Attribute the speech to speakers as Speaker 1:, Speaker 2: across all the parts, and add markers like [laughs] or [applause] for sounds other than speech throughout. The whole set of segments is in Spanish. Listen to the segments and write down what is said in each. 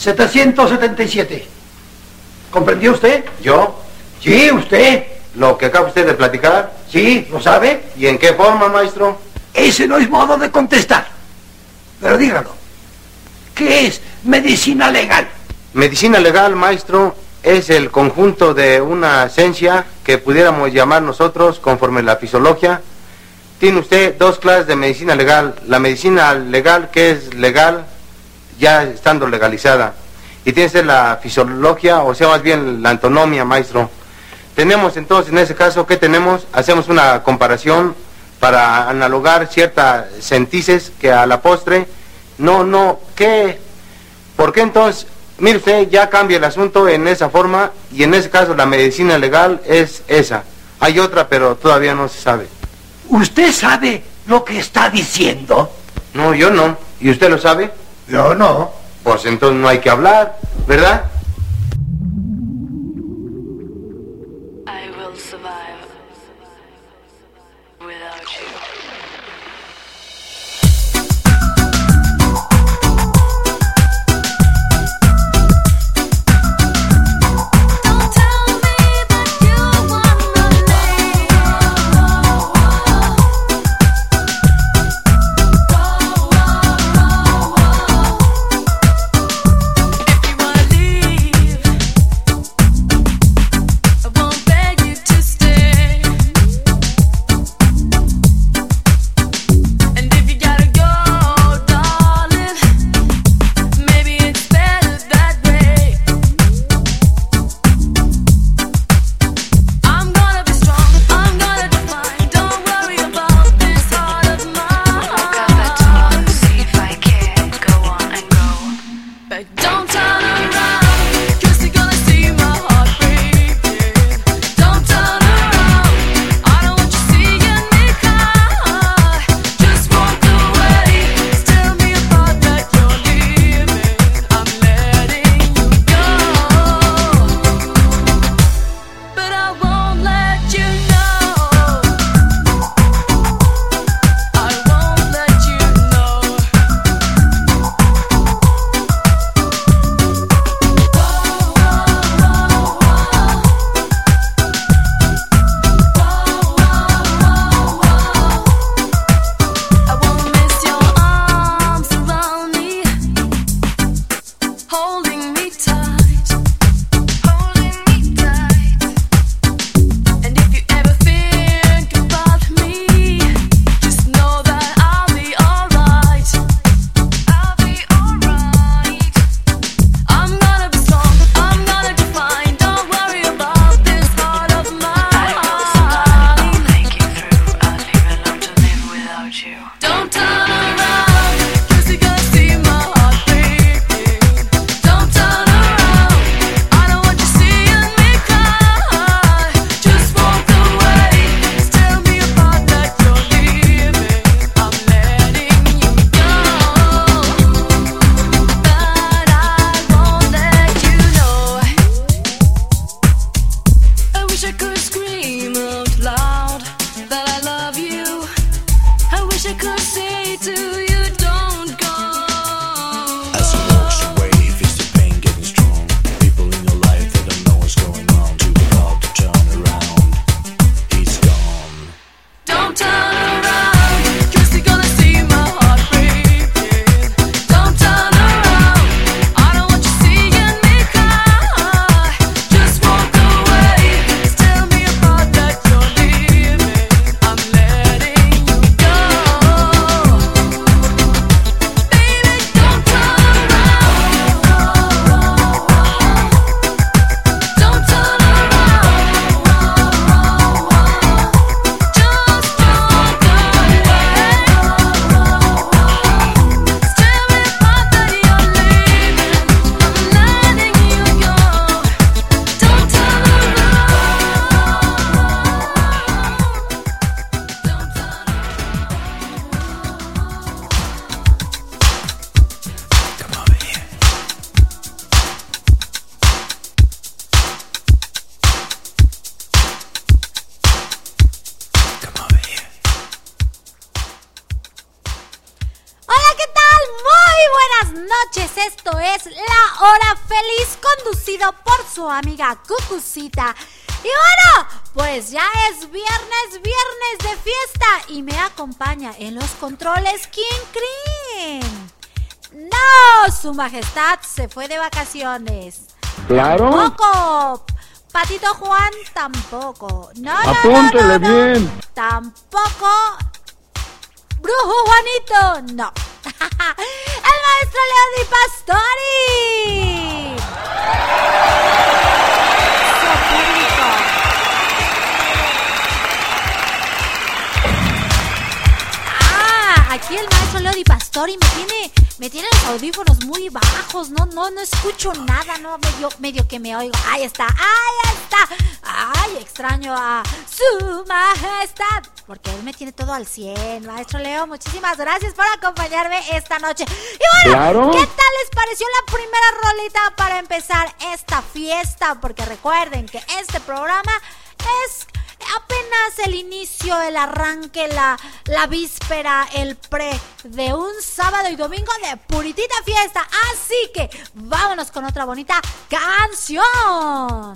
Speaker 1: 777. ¿Comprendió usted?
Speaker 2: ¿Yo?
Speaker 1: Sí, usted.
Speaker 2: ¿Lo que acaba usted de platicar?
Speaker 1: Sí, ¿lo sabe?
Speaker 2: ¿Y en qué forma, maestro?
Speaker 1: Ese no es modo de contestar. Pero dígalo. ¿Qué es medicina legal?
Speaker 2: Medicina legal, maestro, es el conjunto de una esencia que pudiéramos llamar nosotros conforme la fisiología. Tiene usted dos clases de medicina legal. La medicina legal, que es legal ya estando legalizada. Y tiene usted la fisiología, o sea, más bien la antonomía, maestro. Tenemos entonces, en ese caso, ¿qué tenemos? Hacemos una comparación para analogar ciertas sentices que a la postre, no, no, ¿qué? ¿Por qué entonces Mire usted, ya cambia el asunto en esa forma y en ese caso la medicina legal es esa. Hay otra, pero todavía no se sabe.
Speaker 1: ¿Usted sabe lo que está diciendo?
Speaker 2: No, yo no. ¿Y usted lo sabe?
Speaker 1: Yo no.
Speaker 2: Pues entonces no hay que hablar, ¿verdad?
Speaker 3: Amiga Cucucita. Y bueno, pues ya es viernes, viernes de fiesta. Y me acompaña en los controles, ¿quién creen? No, su majestad se fue de vacaciones.
Speaker 4: Claro.
Speaker 3: Tampoco. Patito Juan tampoco. No, no, no,
Speaker 4: Apúntele
Speaker 3: no, no.
Speaker 4: bien.
Speaker 3: Tampoco. Brujo Juanito, no. [laughs] El maestro León Pastori. Su público. Ah, aquí el maestro Leo Di Pastori me tiene, me tiene los audífonos muy bajos, no, no, no escucho nada, no, medio, medio que me oigo. Ahí está, ahí está. Ay, extraño a su majestad, porque él me tiene todo al 100. Maestro Leo, muchísimas gracias por acompañarme esta noche. Y bueno,
Speaker 4: Claro.
Speaker 3: ¿qué tal les pareció la primera rolita para empezar esta fiesta? Porque recuerden que este programa es apenas el inicio, el arranque, la, la víspera, el pre de un sábado y domingo de puritita fiesta. Así que vámonos con otra bonita canción.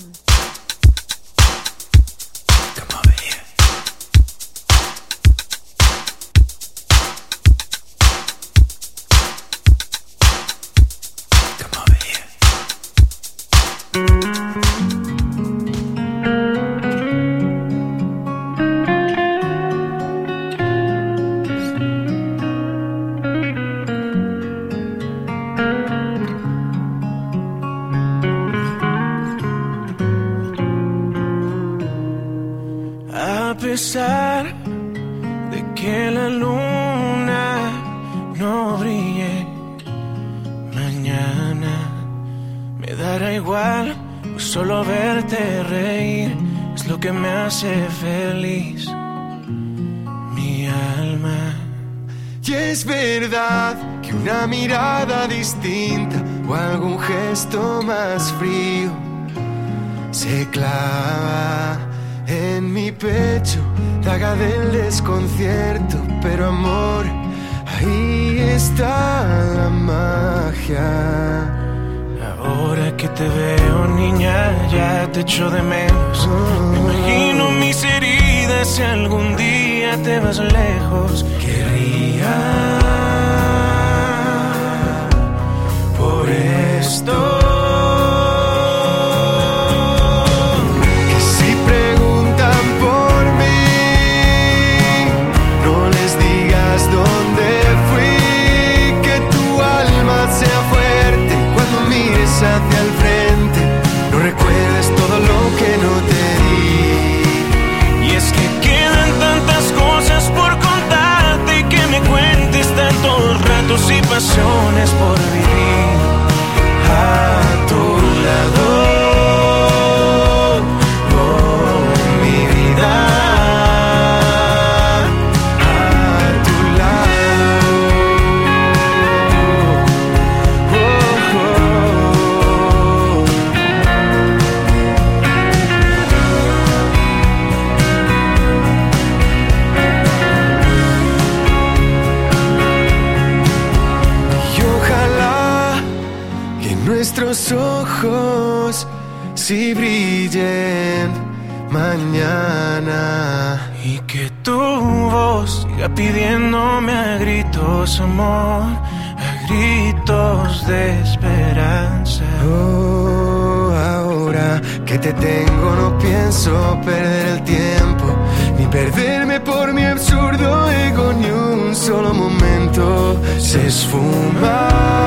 Speaker 5: Y es verdad que una mirada distinta o algún gesto más frío se clava en mi pecho, daga del desconcierto, pero amor, ahí está la magia.
Speaker 6: Ahora que te veo, niña, ya te echo de menos. Me imagino mis heridas si algún día te vas lejos. Por esto. Pasiones por
Speaker 5: sí brillen mañana.
Speaker 6: Y que tu voz siga pidiéndome a gritos amor, a gritos de esperanza.
Speaker 5: Oh, ahora que te tengo no pienso perder el tiempo ni perderme por mi absurdo ego ni un solo momento se esfuma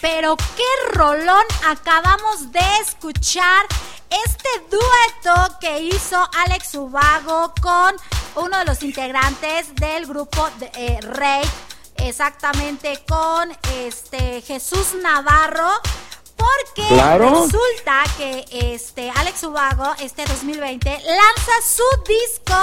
Speaker 3: pero qué rolón acabamos de escuchar. Este dueto que hizo Alex Ubago con uno de los integrantes del grupo de, eh, Rey, exactamente con este Jesús Navarro. Porque
Speaker 1: Claro.
Speaker 3: resulta que este Alex Ubago este 2020 lanza su disco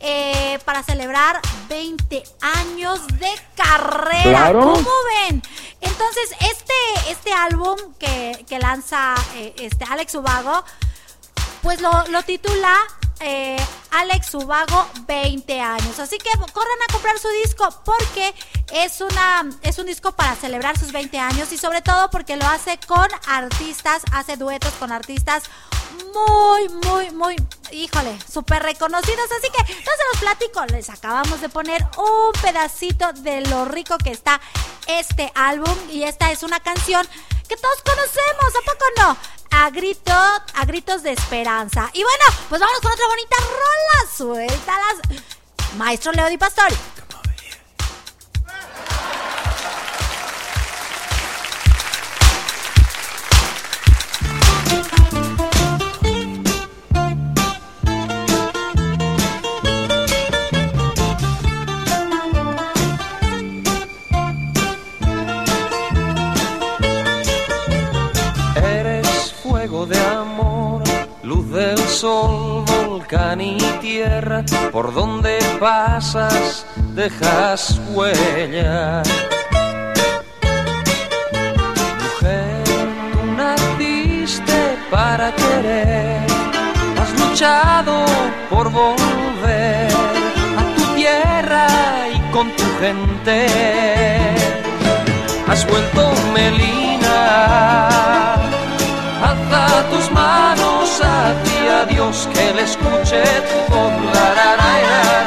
Speaker 3: eh, para celebrar 20 años de carrera.
Speaker 1: Claro.
Speaker 3: ¿Cómo ven? Entonces, este, este álbum que, que lanza eh, este Alex Ubago, pues lo, lo titula eh, Alex Ubago 20 años. Así que corran a comprar su disco porque es, una, es un disco para celebrar sus 20 años y sobre todo porque lo hace con artistas, hace duetos con artistas muy, muy, muy, híjole, súper reconocidos. Así que no se los platico, les acabamos de poner un pedacito de lo rico que está este álbum y esta es una canción que todos conocemos, ¿a poco no? A grito, a gritos de esperanza. Y bueno, pues vámonos con otra bonita rola. Suéltalas. Maestro Leo Di Pastori.
Speaker 4: Eres volcán y tierra, por donde pasas dejas huella. Mujer, tú naciste para querer, has luchado por volver a tu tierra y con tu gente has vuelto Melina. Tus manos hacia Dios que le escuche tu voz. La, la.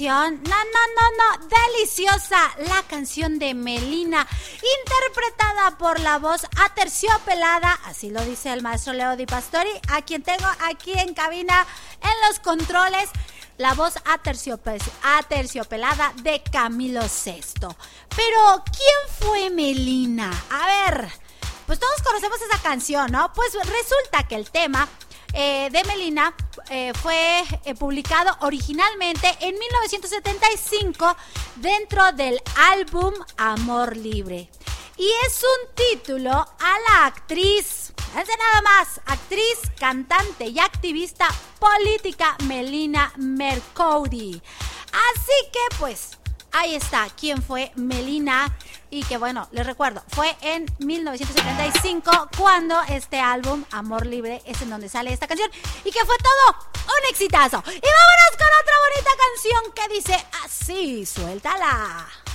Speaker 3: No, no, no, no, deliciosa. La canción de Melina, interpretada por la voz aterciopelada, así lo dice el maestro Leo Di Pastori, a quien tengo aquí en cabina en los controles. La voz aterciope- aterciopelada de Camilo VI. Pero, ¿quién fue Melina? A ver, pues todos conocemos esa canción, ¿no? Pues resulta que el tema eh, de Melina eh, fue eh, publicado originalmente en 1975 dentro del álbum Amor Libre. Y es un título a la actriz, fíjense nada más, actriz, cantante y activista política Melina Mercouri. Así que pues
Speaker 7: Ahí está, quién fue Melina y que bueno, les recuerdo, fue en 1975 cuando este álbum Amor Libre es en donde sale esta canción y que fue todo un exitazo. Y vámonos con otra bonita canción que dice así, suéltala.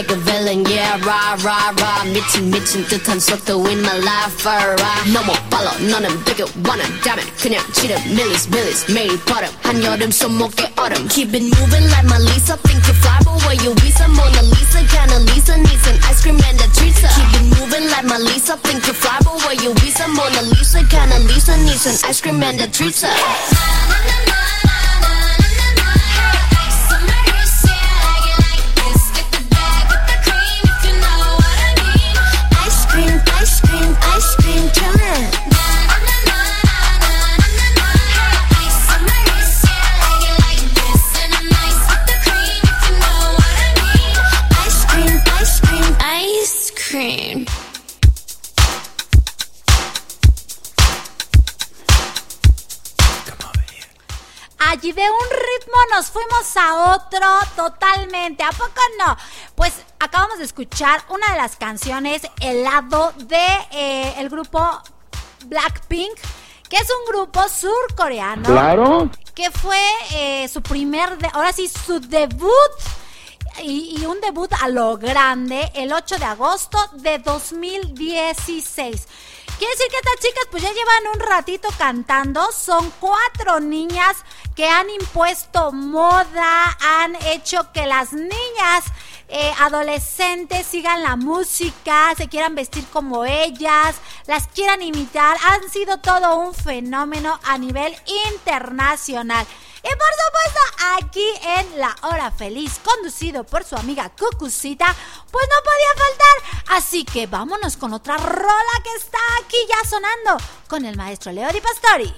Speaker 8: like a villain, yeah, rah, rah, rah. 미친, 미친 듯한 속도인 my life, alright. 너무 빨라, 너는 되게 원한다면 그냥 지름, 밀리스, 밀리스, 매일 버릇. 한여름 손목에 얼음. Keep it moving like my Lisa. Think you fly, but where you visa? Mona Lisa, kinda Lisa, needs an ice cream and a treatza. Keep it moving like my Lisa. Think you fly, but where you visa? Mona Lisa, kinda Lisa, needs an ice cream and a treatza.
Speaker 7: Nos fuimos a otro totalmente. ¿A poco no? Pues acabamos de escuchar una de las canciones, el lado de eh, el grupo Blackpink, que es un grupo surcoreano.
Speaker 9: Claro.
Speaker 7: Que fue eh, su primer, de- ahora sí, su debut. Y, y un debut a lo grande el 8 de agosto de 2016. Quiere decir que estas chicas pues ya llevan un ratito cantando. Son cuatro niñas que han impuesto moda, han hecho que las niñas eh, adolescentes sigan la música, se quieran vestir como ellas, las quieran imitar. Han sido todo un fenómeno a nivel internacional. Y por supuesto, aquí en La Hora Feliz, conducido por su amiga Cucucita, pues no podía faltar. Así que vámonos con otra rola que está aquí ya sonando con el maestro Leo Di Pastori.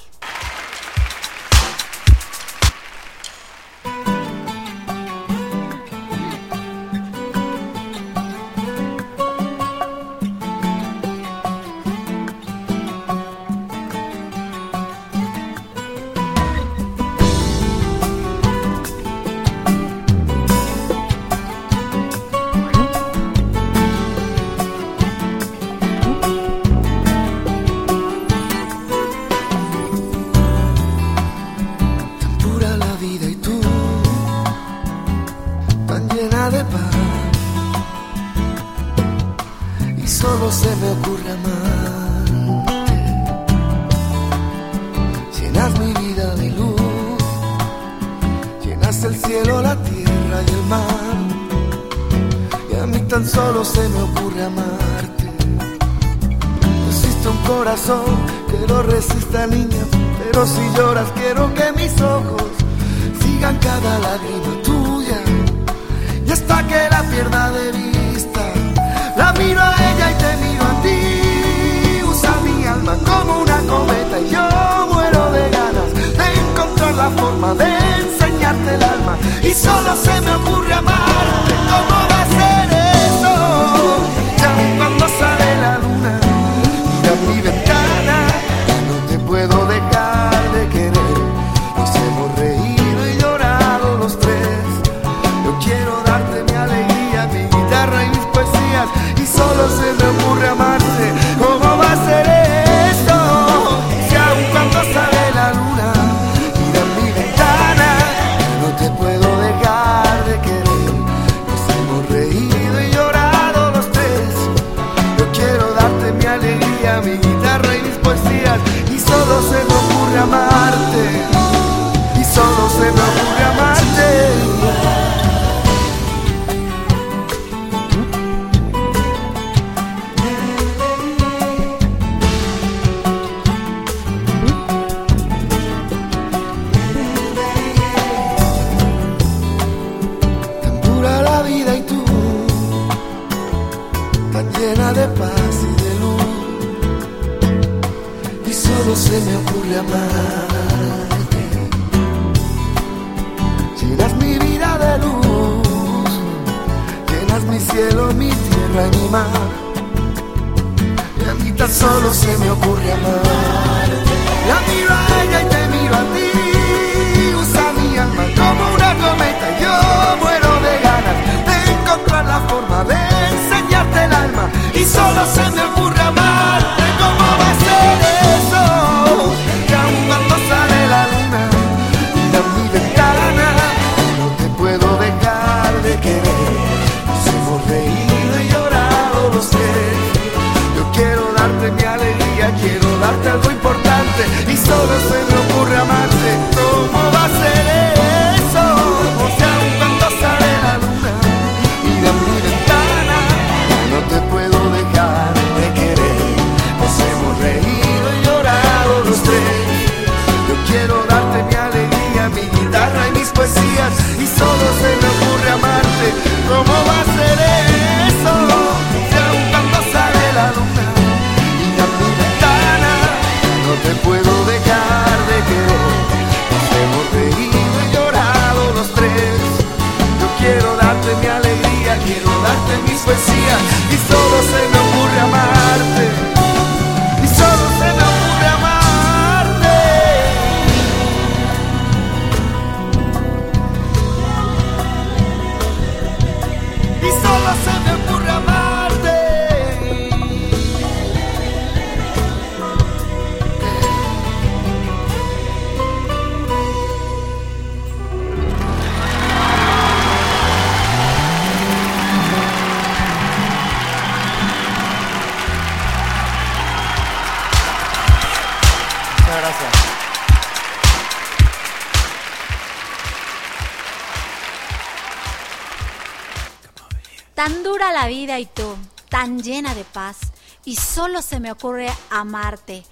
Speaker 10: llena de paz y solo se me ocurre amarte.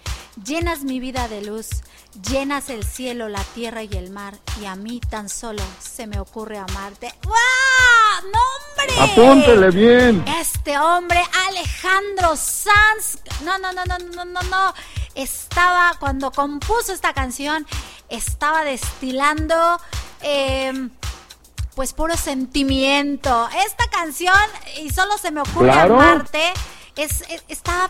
Speaker 5: Llenas mi vida de luz, llenas el
Speaker 3: cielo, la tierra y el mar y a mí tan solo se me ocurre amarte. ¡Wow! ¡No, hombre!
Speaker 11: Apúntele bien.
Speaker 3: Este hombre, Alejandro Sanz, no, no, no, no, no, no, no, estaba cuando compuso esta canción, estaba destilando... Em, pues puro sentimiento. Esta canción, y solo se me ocurre
Speaker 11: claro.
Speaker 3: amarte, es, está,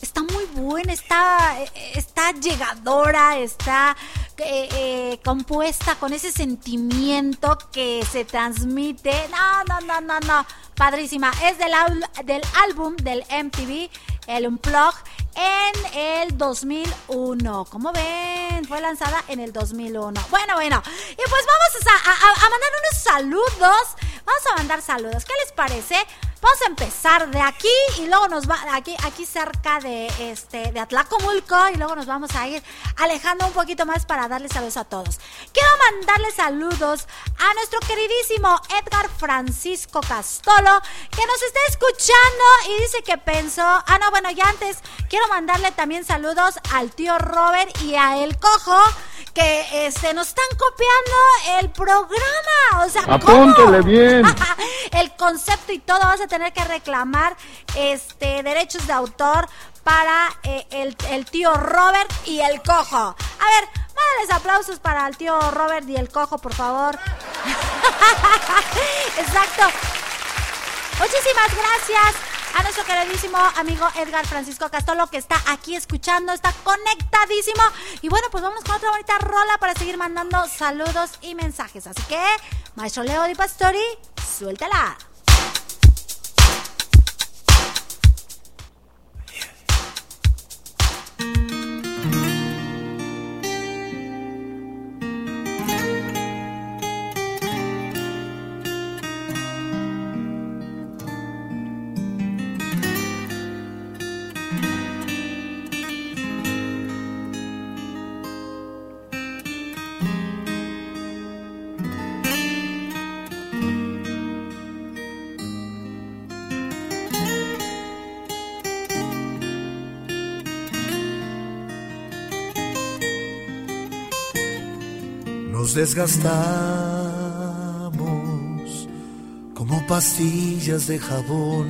Speaker 3: está muy buena, está, está llegadora, está eh, eh, compuesta con ese sentimiento que se transmite. No, no, no, no, no. Padrísima. Es del, del álbum del MTV el Unplug, en el 2001. Como ven, fue lanzada en el 2001. Bueno, bueno, y pues vamos a, a mandar unos saludos. Vamos a mandar saludos. ¿Qué les parece? Vamos a empezar de aquí y luego nos va aquí aquí cerca de este de Atlacomulco y luego nos vamos a ir alejando un poquito más para darles saludos a todos. Quiero mandarle saludos a nuestro queridísimo Edgar Francisco Castolo que nos está escuchando y dice que pensó, ah no, bueno, ya antes quiero mandarle también saludos al tío Robert y a El Cojo que este, nos están copiando el programa. O sea, ¿cómo?
Speaker 11: Apúntele bien. [laughs]
Speaker 3: el concepto y todo. Vas a tener que reclamar este derechos de autor para eh, el, el tío Robert y el cojo. A ver, mándales aplausos para el tío Robert y el cojo, por favor. [laughs] Exacto. Muchísimas gracias a nuestro queridísimo amigo Edgar Francisco Castolo que está aquí escuchando, está conectadísimo. Y bueno, pues vamos con otra bonita rola para seguir mandando saludos y mensajes. Así que, maestro Leo Di Pastori, suéltala.
Speaker 12: Desgastamos como pastillas de jabón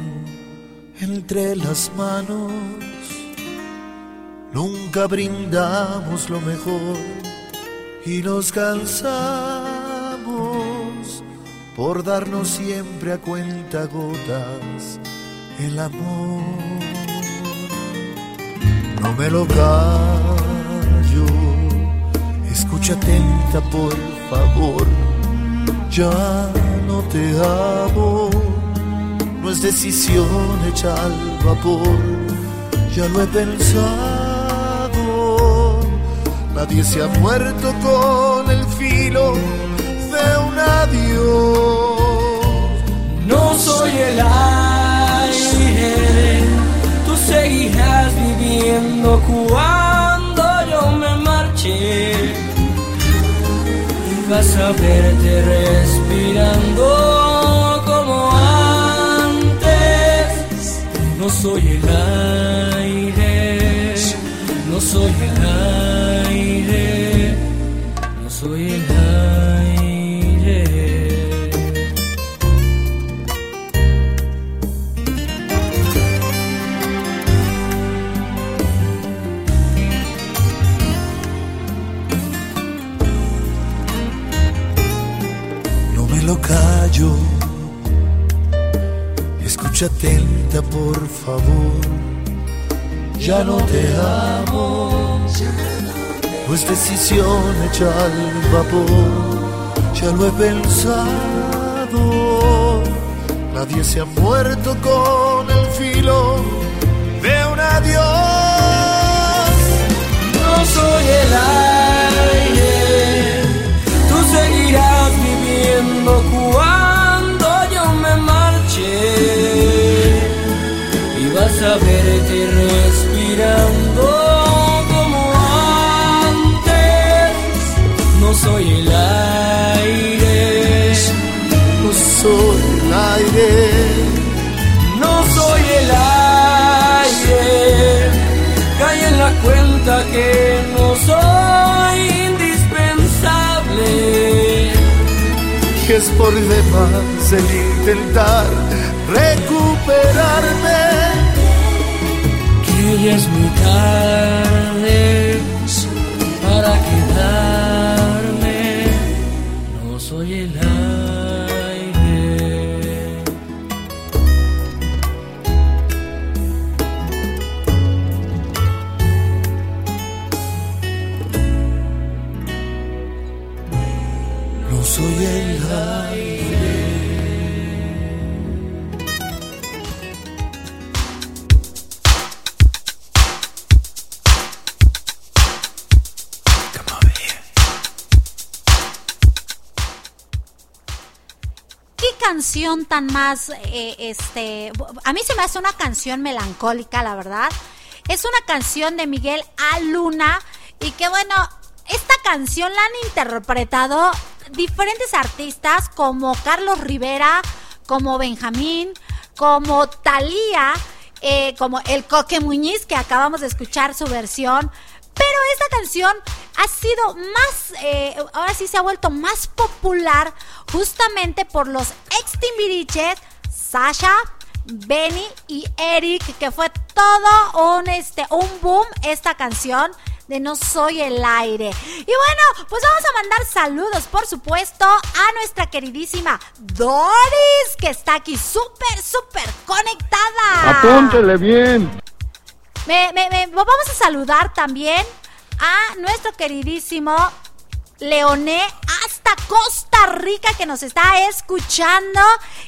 Speaker 12: entre las manos. Nunca brindamos lo mejor y nos cansamos por darnos siempre a cuenta gotas el amor. No me lo callo Escucha atenta, por favor. Ya no te amo. No es decisión hecha al vapor. Ya lo he pensado. Nadie se ha muerto con el filo de un adiós.
Speaker 4: No soy el aire, tú seguirás viviendo cuando vas a verte respirando como antes. No soy el aire, no soy el aire, no soy el aire.
Speaker 12: Atenta, por favor. Ya no te amo. No es decisión hecha al vapor. Ya lo he pensado. Nadie se ha muerto con el filo de un adiós.
Speaker 4: No soy el a respirando como antes. No soy el aire,
Speaker 12: No soy el aire.
Speaker 4: no soy el aire. Cae en la cuenta que no soy indispensable.
Speaker 12: que es por demás el intentar recuperarme.
Speaker 4: Ya es muy tarde para quedarme.
Speaker 3: Canción tan más, eh, este, a mí se me hace una canción melancólica, la verdad. Es una canción de Miguel A. Luna y que bueno, esta canción la han interpretado diferentes artistas como Carlos Rivera, como Benjamín, como Thalía, eh, como el Coque Muñiz, que acabamos de escuchar su versión. Pero esta canción ha sido más, eh, ahora sí se ha vuelto más popular justamente por los ex Timbiriches, Sasha, Benny y Eric, que fue todo un, este, un boom esta canción de No Soy el Aire. Y bueno, pues vamos a mandar saludos, por supuesto, a nuestra queridísima Doris, que está aquí súper, súper conectada.
Speaker 11: Apúntele bien.
Speaker 3: Me- me- me- vamos a saludar también a nuestro queridísimo Leoné hasta Costa Rica que nos está escuchando.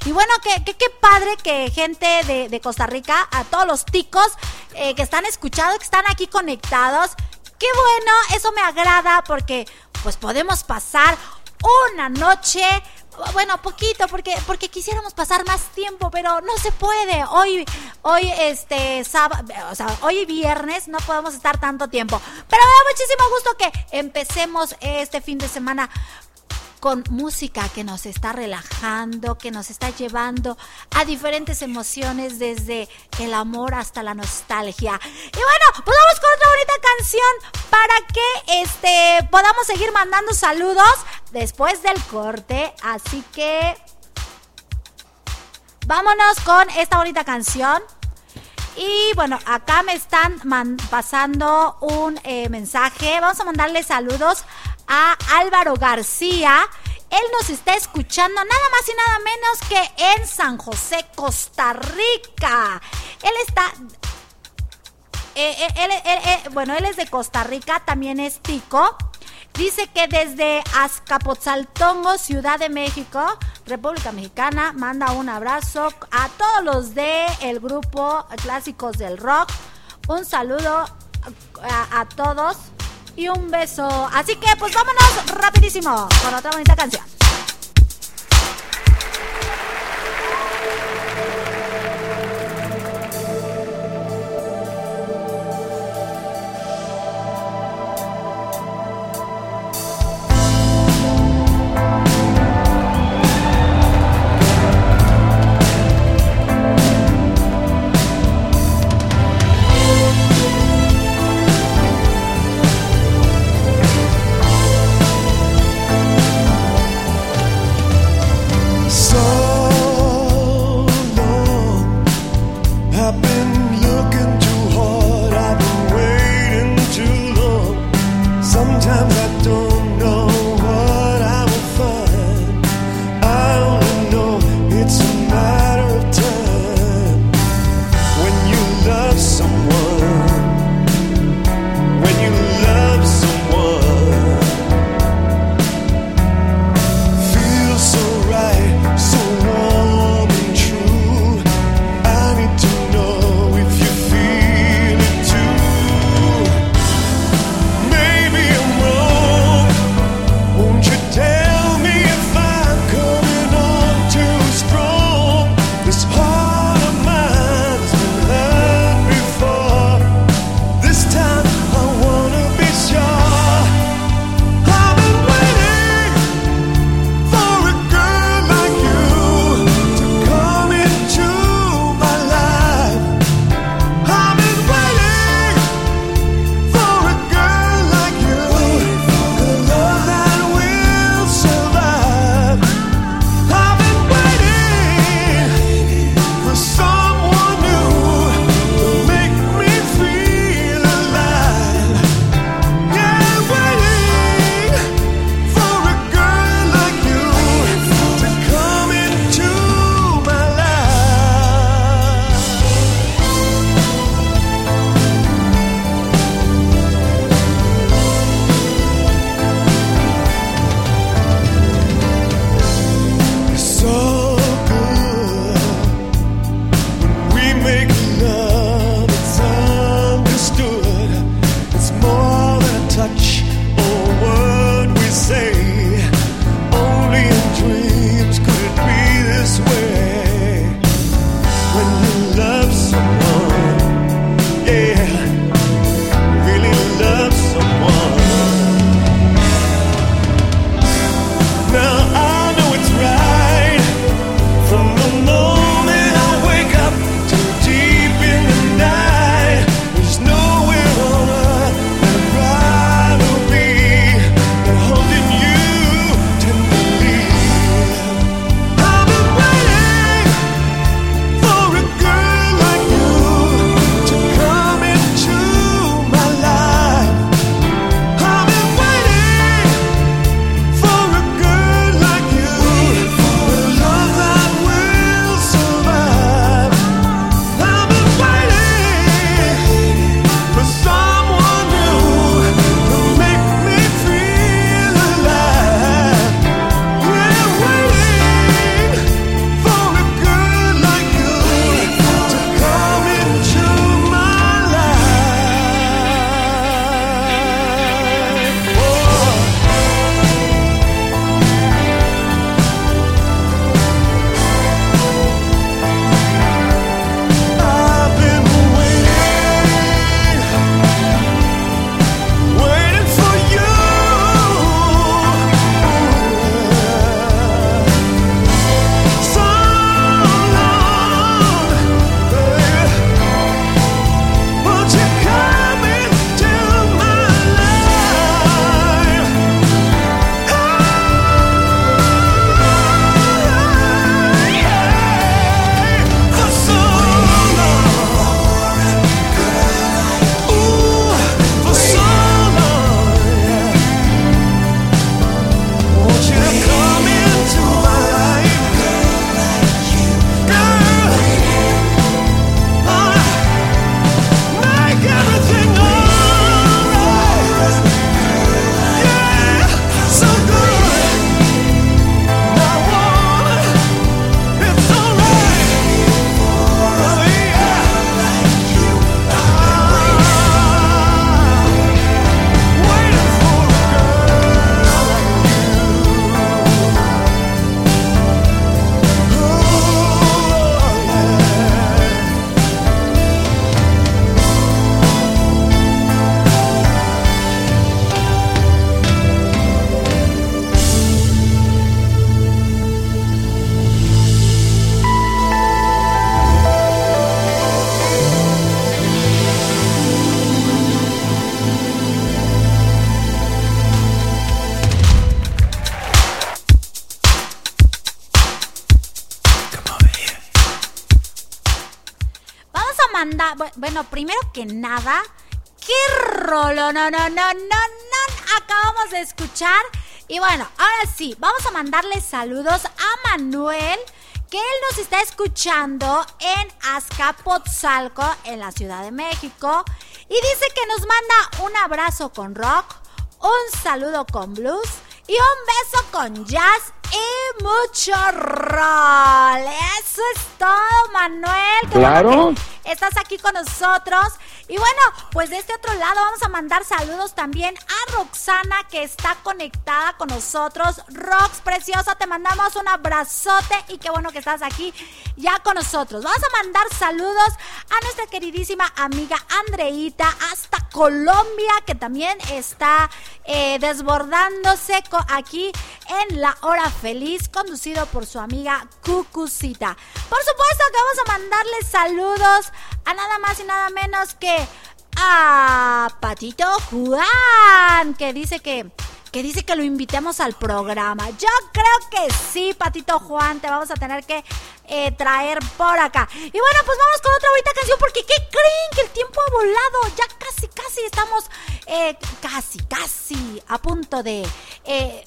Speaker 3: Y bueno, que- qué padre que gente de, de Costa Rica, a todos los ticos eh, que están escuchando, que están aquí conectados. Qué bueno, eso me agrada porque pues podemos pasar una noche bueno, poquito, porque, porque quisiéramos pasar más tiempo, pero no se puede. Hoy, hoy, este, sábado, o sea, hoy viernes no podemos estar tanto tiempo. Pero me da muchísimo gusto que empecemos este fin de semana con música que nos está relajando, que nos está llevando a diferentes emociones desde el amor hasta la nostalgia. Y bueno, pues vamos con otra bonita canción para que este podamos seguir mandando saludos después del corte, así que vámonos con esta bonita canción. Y bueno, acá me están pasando un eh, mensaje. Vamos a mandarle saludos a Álvaro García. Él nos está escuchando nada más y nada menos que en San José, Costa Rica. Él está... eh, eh, bueno, él es de Costa Rica, también es tico. Dice que desde Azcapotzaltongo, Ciudad de México, República Mexicana, manda un abrazo a todos los de el grupo Clásicos del Rock. Un saludo a, a todos y un beso. Así que pues vámonos rapidísimo con otra bonita canción. Primero que nada, qué rolo, no, no, no, no, no, acabamos de escuchar. Y bueno, ahora sí, vamos a mandarle saludos a Manuel, que él nos está escuchando en Azcapotzalco, en la Ciudad de México. Y dice que nos manda un abrazo con rock, un saludo con blues y un beso con jazz y mucho roll. Eso es todo, Manuel. Qué bueno
Speaker 1: Claro.
Speaker 3: que estás aquí con nosotros. Y bueno, pues de este otro lado vamos a mandar saludos también a Roxana que está conectada con nosotros. Rox, preciosa, te mandamos un abrazote y qué bueno que estás aquí ya con nosotros. Vamos a mandar saludos a nuestra queridísima amiga Andreita hasta Colombia que también está eh, desbordándose aquí en la hora feliz conducido por su amiga Cucucita. Por supuesto que vamos a mandarle saludos a nada más y nada menos que a Patito Juan, que dice que que dice que lo invitemos al programa. Yo creo que sí, Patito Juan, te vamos a tener que eh, traer por acá. Y bueno, pues vamos con otra bonita canción, porque ¿qué creen? Que el tiempo ha volado. Ya casi, casi estamos, eh, casi, casi a punto de eh,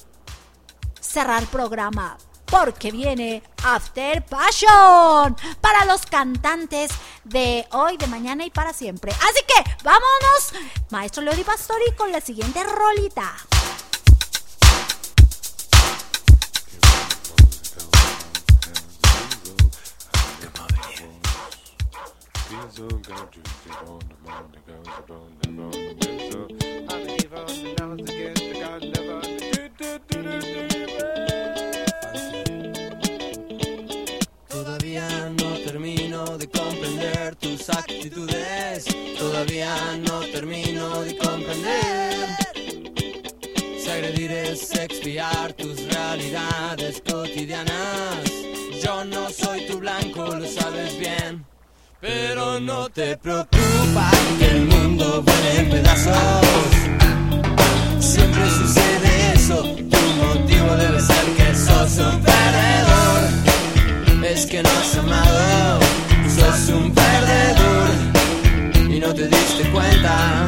Speaker 3: cerrar programa. Porque viene After Passion para los cantantes de hoy, de mañana y para siempre. Así que vámonos, maestro Leo Di Pastori, con la siguiente rolita.
Speaker 11: Todavía no termino de comprender tus actitudes. Todavía no termino de comprender. Si es expiar tus realidades cotidianas. Yo no soy tu blanco, lo sabes bien. Pero no te preocupa que el mundo vuele en pedazos. Siempre sucede motivo debe ser que sos un perdedor. Es que no has amado, sos un perdedor y no te diste cuenta.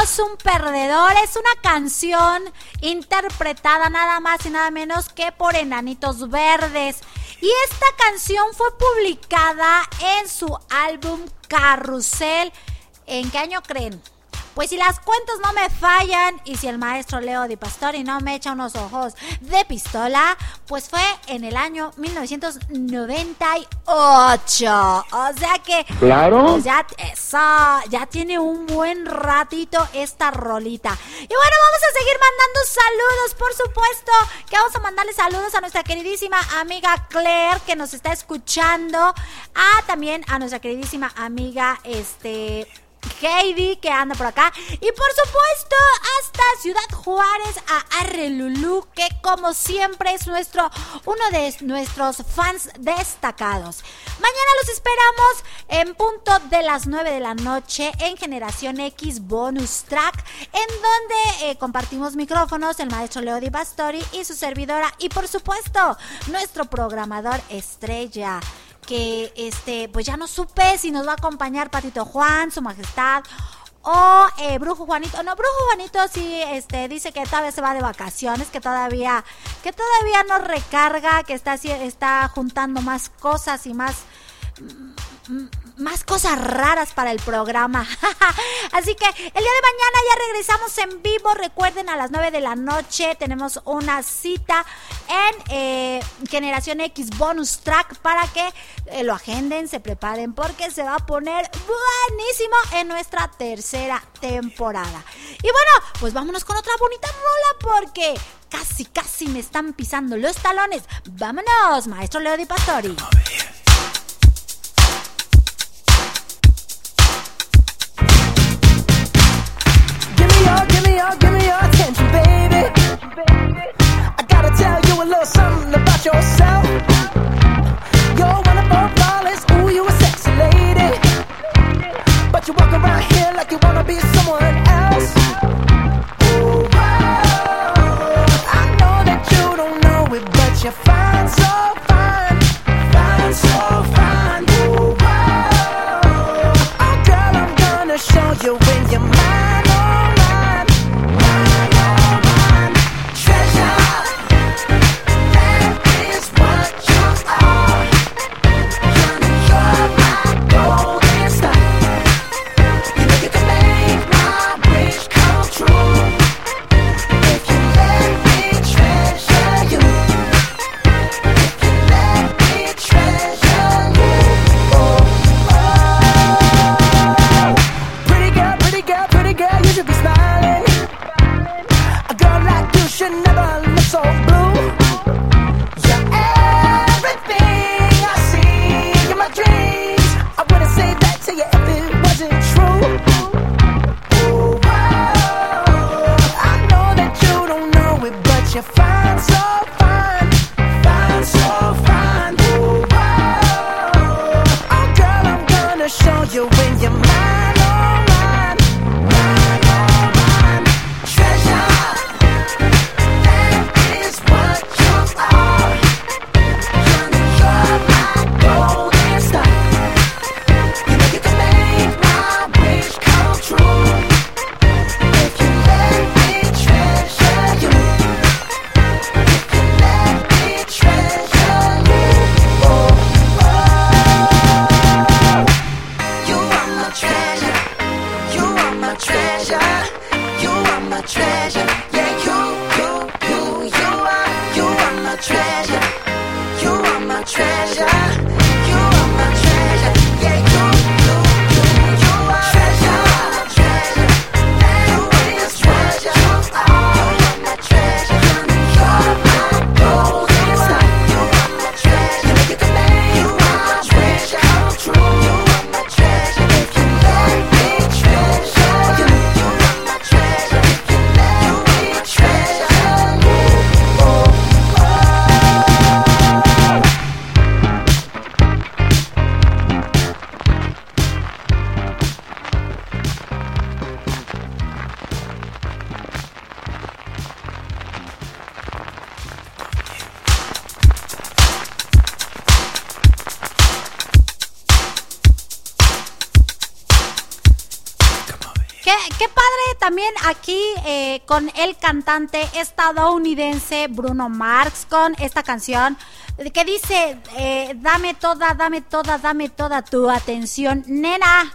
Speaker 11: Es un perdedor. Es
Speaker 3: una canción interpretada nada más y nada menos que por Enanitos Verdes. Y esta canción fue publicada en su álbum Carrusel. ¿En qué año creen? Pues si las cuentas no me fallan y si el maestro Leo Di Pastori no me echa unos ojos de pistola, pues fue en el año 1998. O sea que
Speaker 13: Claro.
Speaker 3: pues ya eso, ya tiene un buen ratito esta rolita. Y bueno, vamos a seguir mandando saludos, por supuesto, que vamos a mandarle saludos a nuestra queridísima amiga Claire que nos está escuchando, a también a nuestra queridísima amiga este Heidi que anda por acá y por supuesto hasta Ciudad Juárez a Arrelulú que como siempre es nuestro uno de nuestros fans destacados. Mañana los esperamos en punto de las 9 de la noche en Generación X Bonus Track en donde eh, compartimos micrófonos el maestro Leo Di Pastori y su servidora y por supuesto nuestro programador estrella que este pues ya no supe si nos va a acompañar Patito Juan, su majestad o eh, Brujo Juanito. No, Brujo Juanito sí este dice que todavía se va de vacaciones, que todavía que todavía no recarga, que está está juntando más cosas y más mm, más cosas raras para el programa. [laughs] Así que el día de mañana ya regresamos en vivo. Recuerden, a las 9 de la noche tenemos una cita en eh, Generación X Bonus Track para que eh, lo agenden, se preparen, porque se va a poner buenísimo en nuestra tercera temporada. Y bueno, pues vámonos con otra bonita rola porque casi, casi me están pisando los talones. Vámonos, maestro Leo Di Pastori.
Speaker 14: Give me your attention, baby. I gotta tell you a little something about yourself.
Speaker 3: Con el cantante estadounidense Bruno Marx con esta canción que dice, eh, dame toda, dame toda, dame toda tu atención, nena.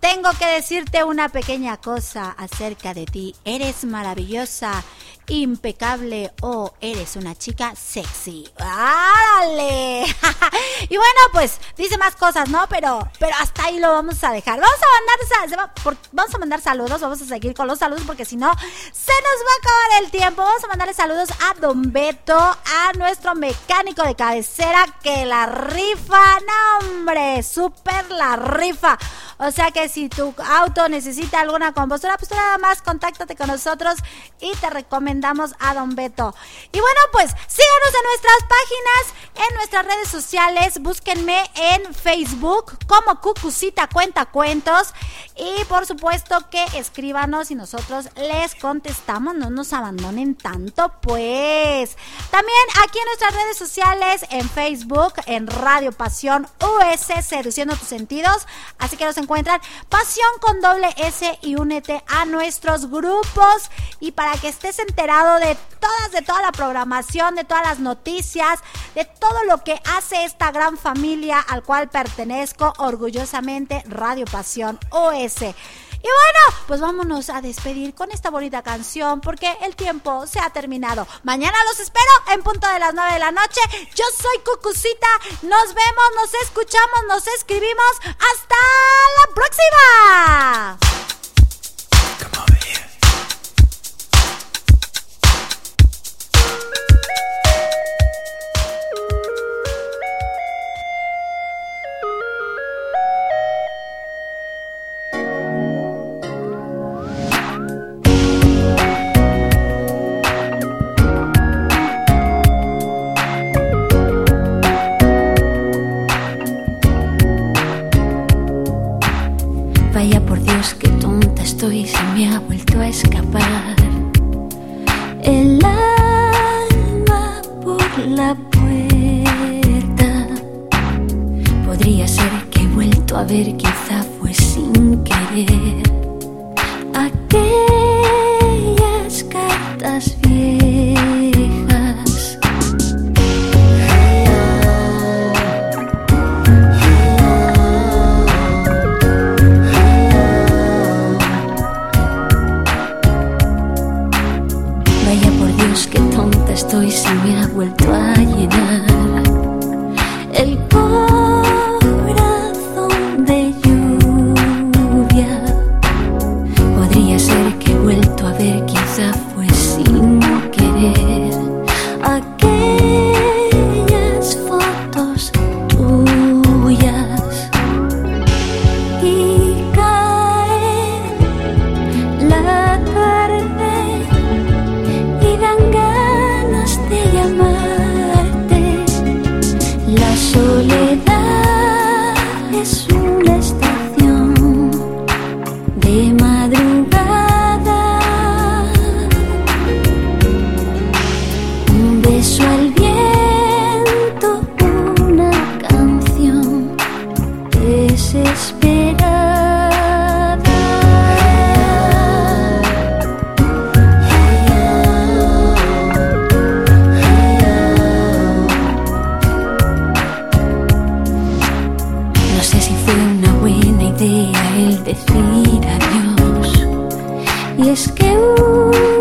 Speaker 3: Tengo que decirte una pequeña cosa acerca de ti. Eres maravillosa, impecable o eres una chica sexy. ¡Árale! [laughs] y bueno, pues dice más cosas, ¿no? Pero, pero hasta ahí lo vamos a dejar. Vamos a mandar, vamos a mandar saludos, vamos a seguir con los saludos porque si no, se nos va a acabar el tiempo. Vamos a mandarle saludos a Don Beto, a nuestro mecánico de cabecera que la rifa, no hombre, súper la rifa. O sea que si tu auto necesita alguna compostura, pues nada más contáctate con nosotros y te recomendamos a Don Beto. Y bueno, pues síganos en nuestras páginas, en nuestras redes sociales. Búsquenme en Facebook como Cucucita Cuenta Cuentos. Y por supuesto que escríbanos y nosotros les contestamos. No nos abandonen tanto, pues. También aquí en nuestras redes sociales, en Facebook, en Radio Pasión US, seduciendo tus sentidos. Así que nos encuentran Pasión con doble S y únete a nuestros grupos. Y para que estés enterado de todas, de toda la programación, de todas las noticias, de todo lo que hace esta gran familia cual pertenezco orgullosamente, Radio Pasión OS. Y bueno, pues vámonos a despedir con esta bonita canción porque el tiempo se ha terminado. Mañana los espero en punto de las 9 de la noche. Yo soy Cucucita. Nos vemos, nos escuchamos, nos escribimos. ¡Hasta la próxima!
Speaker 13: Vaya por Dios, qué tonta estoy, se me ha vuelto a escapar. El alma por la puerta. Podría ser que he vuelto a ver, quizá fue sin querer. y
Speaker 15: es que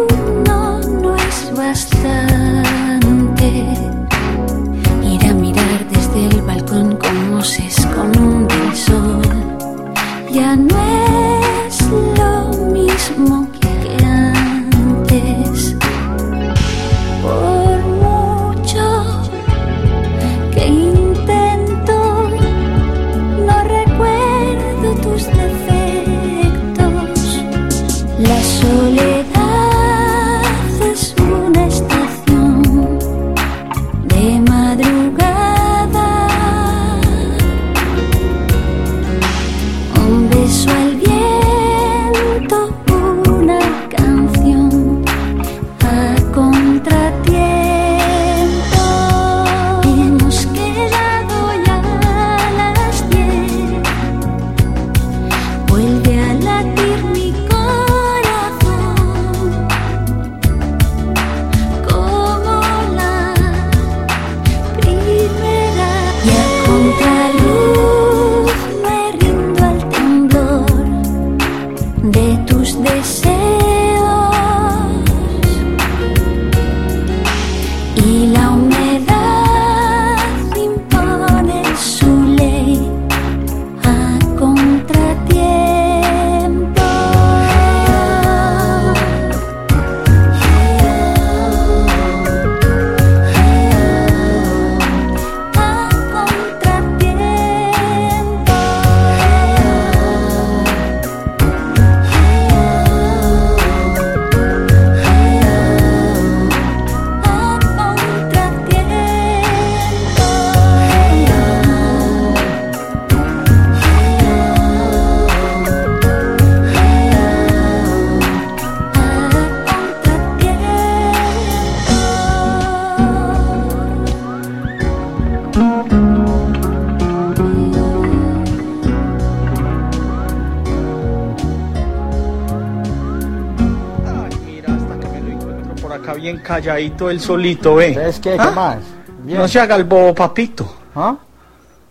Speaker 15: calladito, él solito, ve.
Speaker 16: ¿Ustedes qué? ¿Qué
Speaker 15: ¿Ah?
Speaker 16: más? Bien.
Speaker 15: No se haga el bobo, papito.
Speaker 16: ¿Ah?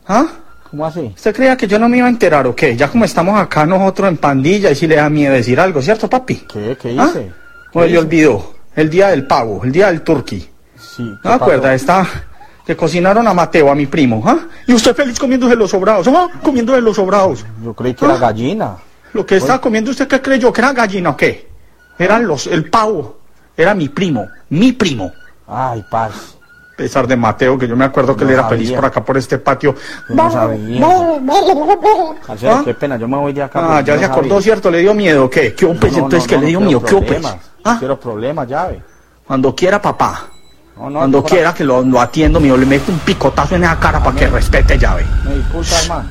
Speaker 15: ¿Ah?
Speaker 16: ¿Cómo así?
Speaker 15: ¿Usted creía que yo no me iba a enterar o qué? Ya como estamos acá nosotros en pandilla y si le da miedo decir algo, ¿cierto, papi?
Speaker 16: ¿Qué? ¿Qué
Speaker 15: ¿Ah?
Speaker 16: hice? ¿Qué
Speaker 15: le
Speaker 16: hice?
Speaker 15: olvidó. El día del pavo, el día del turqui.
Speaker 16: Sí.
Speaker 15: ¿No acuerda? Está que cocinaron a Mateo, a mi primo, ¿ah? Y usted feliz comiéndose los sobrados, ¿ah? Comiéndose los sobrados.
Speaker 16: Yo creí que era gallina.
Speaker 15: Lo que estaba comiendo usted, ¿qué creyó? ¿Que era gallina o qué? Eran los, el pavo. Era mi primo, mi primo.
Speaker 16: Ay, paz.
Speaker 15: A pesar de Mateo, que yo me acuerdo que
Speaker 16: No
Speaker 15: él era
Speaker 16: sabía.
Speaker 15: feliz por acá, por este patio.
Speaker 16: No. Marcelo, qué pena, yo me voy de acá.
Speaker 15: Ah,
Speaker 16: porque
Speaker 15: ya se acordó,
Speaker 16: sabía.
Speaker 15: ¿cierto? ¿Le dio miedo qué? ¿Qué hubo, pues?
Speaker 16: No,
Speaker 15: Entonces, ¿qué le dio miedo? ¿Qué pues?
Speaker 16: problemas,
Speaker 15: ¿Ah?
Speaker 16: no Quiero problemas, llave.
Speaker 15: Cuando quiera, papá.
Speaker 16: No, no,
Speaker 15: Cuando quiera que lo, lo atiendo, mío, le meto un picotazo en esa cara para que respete llave.
Speaker 16: Me disculpa, hermano.